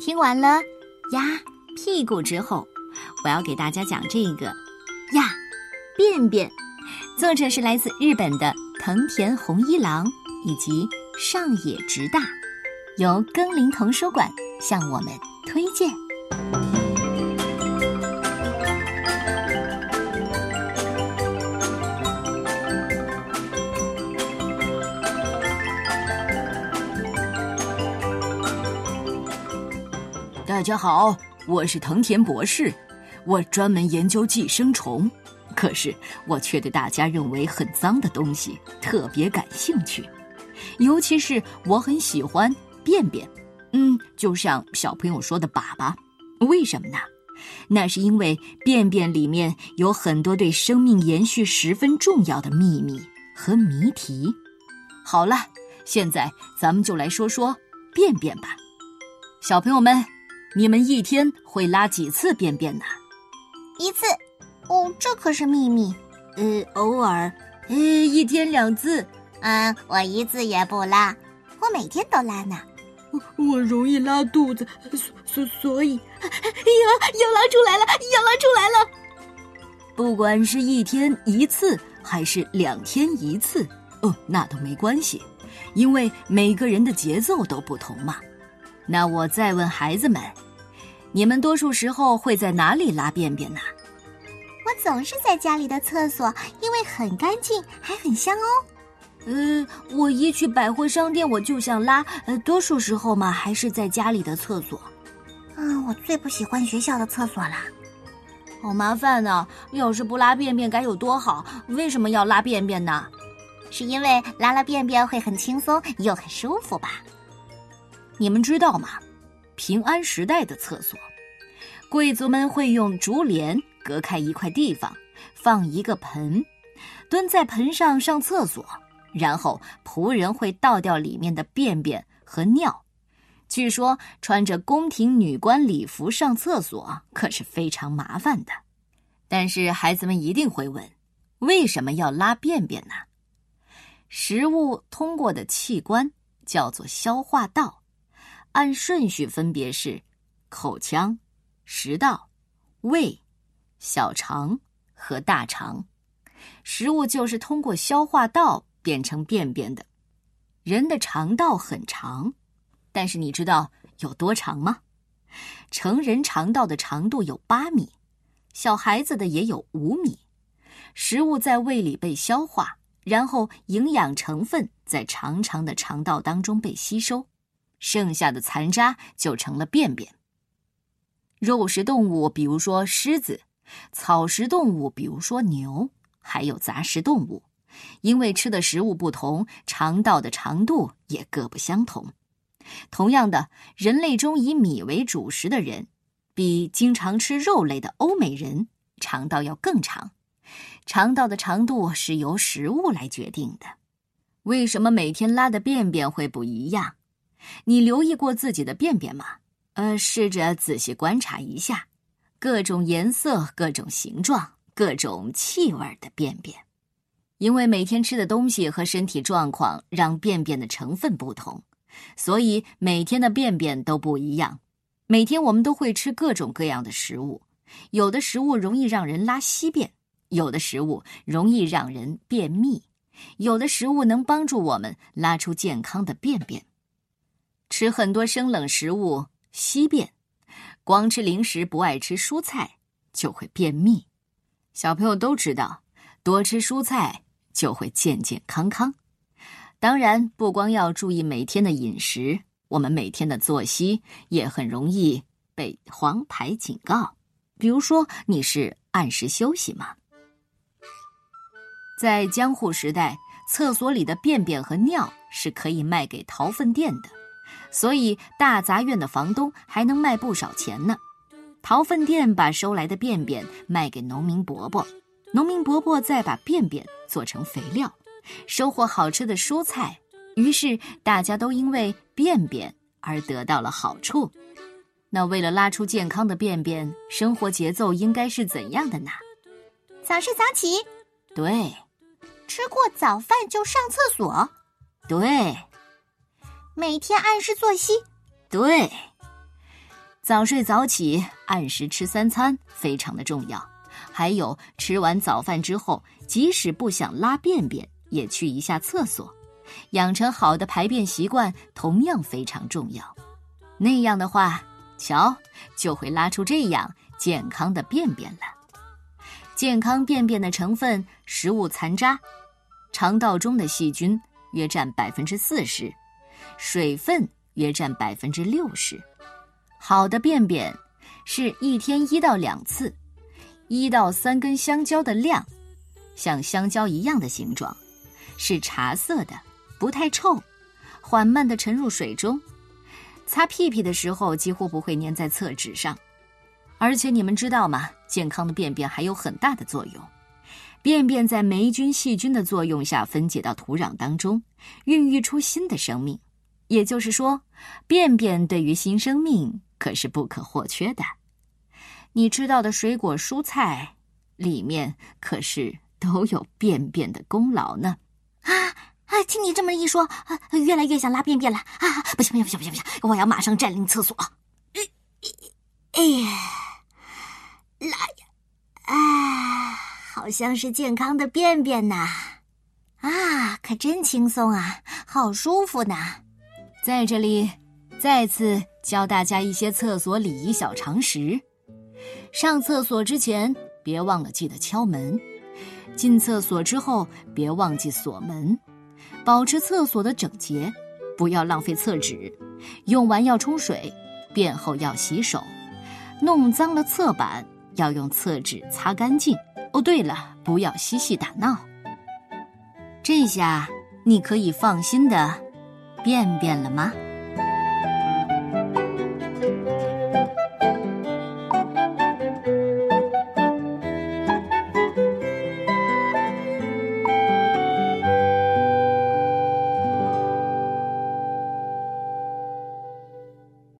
听完了鸭屁股之后，我要给大家讲这个呀便便。作者是来自日本的藤田弘一郎以及上野直大，由耕林童书馆向我们推荐。大家好，我是藤田博士，我专门研究寄生虫，可是我却对大家认为很脏的东西特别感兴趣，尤其是我很喜欢便便，嗯，就像小朋友说的粑粑，为什么呢？那是因为便便里面有很多对生命延续十分重要的秘密和谜题。好了，现在咱们就来说说便便吧，小朋友们。你们一天会拉几次便便呢？一次。哦，这可是秘密。呃，偶尔。呃，一天两次。嗯，我一次也不拉，我每天都拉呢。我容易拉肚子，所所所以，哎呀，要拉出来了，要拉出来了。不管是一天一次还是两天一次，哦，那都没关系，因为每个人的节奏都不同嘛。那我再问孩子们，你们多数时候会在哪里拉便便呢？我总是在家里的厕所，因为很干净，还很香哦。呃，我一去百货商店我就想拉，呃，多数时候嘛还是在家里的厕所。嗯，我最不喜欢学校的厕所啦，好麻烦呢。要是不拉便便该有多好？为什么要拉便便呢？是因为拉了便便会很轻松又很舒服吧？你们知道吗？平安时代的厕所，贵族们会用竹帘隔开一块地方，放一个盆，蹲在盆上上厕所，然后仆人会倒掉里面的便便和尿。据说穿着宫廷女官礼服上厕所可是非常麻烦的。但是孩子们一定会问：为什么要拉便便呢？食物通过的器官叫做消化道。按顺序分别是口腔、食道、胃、小肠和大肠。食物就是通过消化道变成便便的。人的肠道很长，但是你知道有多长吗？成人肠道的长度有八米，小孩子的也有五米。食物在胃里被消化，然后营养成分在长长的肠道当中被吸收。剩下的残渣就成了便便。肉食动物，比如说狮子；草食动物，比如说牛；还有杂食动物，因为吃的食物不同，肠道的长度也各不相同。同样的，人类中以米为主食的人，比经常吃肉类的欧美人肠道要更长。肠道的长度是由食物来决定的。为什么每天拉的便便会不一样？你留意过自己的便便吗？呃，试着仔细观察一下，各种颜色、各种形状、各种气味的便便，因为每天吃的东西和身体状况让便便的成分不同，所以每天的便便都不一样。每天我们都会吃各种各样的食物，有的食物容易让人拉稀便，有的食物容易让人便秘，有的食物能帮助我们拉出健康的便便。吃很多生冷食物稀便，光吃零食不爱吃蔬菜就会便秘。小朋友都知道，多吃蔬菜就会健健康康。当然，不光要注意每天的饮食，我们每天的作息也很容易被黄牌警告。比如说，你是按时休息吗？在江户时代，厕所里的便便和尿是可以卖给陶粪店的。所以大杂院的房东还能卖不少钱呢。陶粪店把收来的便便卖给农民伯伯，农民伯伯再把便便做成肥料，收获好吃的蔬菜。于是大家都因为便便而得到了好处。那为了拉出健康的便便，生活节奏应该是怎样的呢？早睡早起，对；吃过早饭就上厕所，对。每天按时作息，对；早睡早起，按时吃三餐非常的重要。还有吃完早饭之后，即使不想拉便便，也去一下厕所，养成好的排便习惯同样非常重要。那样的话，瞧就会拉出这样健康的便便了。健康便便的成分：食物残渣、肠道中的细菌约占百分之四十，水分约占百分之六十。好的便便是一天一到两次。一到三根香蕉的量，像香蕉一样的形状，是茶色的，不太臭，缓慢的沉入水中。擦屁屁的时候几乎不会粘在厕纸上。而且你们知道吗？健康的便便还有很大的作用。便便在霉菌、细菌的作用下分解到土壤当中，孕育出新的生命。也就是说，便便对于新生命可是不可或缺的。你吃到的水果蔬菜，里面可是都有便便的功劳呢！啊啊！听你这么一说，越来越想拉便便了啊！不行不行不行不行不行！我要马上占领厕所！哎呀，拉呀！啊，好像是健康的便便呐！啊，可真轻松啊，好舒服呢！在这里，再次教大家一些厕所礼仪小常识。上厕所之前，别忘了记得敲门；进厕所之后，别忘记锁门。保持厕所的整洁，不要浪费厕纸。用完要冲水，便后要洗手。弄脏了侧板，要用厕纸擦干净。哦，对了，不要嬉戏打闹。这下你可以放心的便便了吗？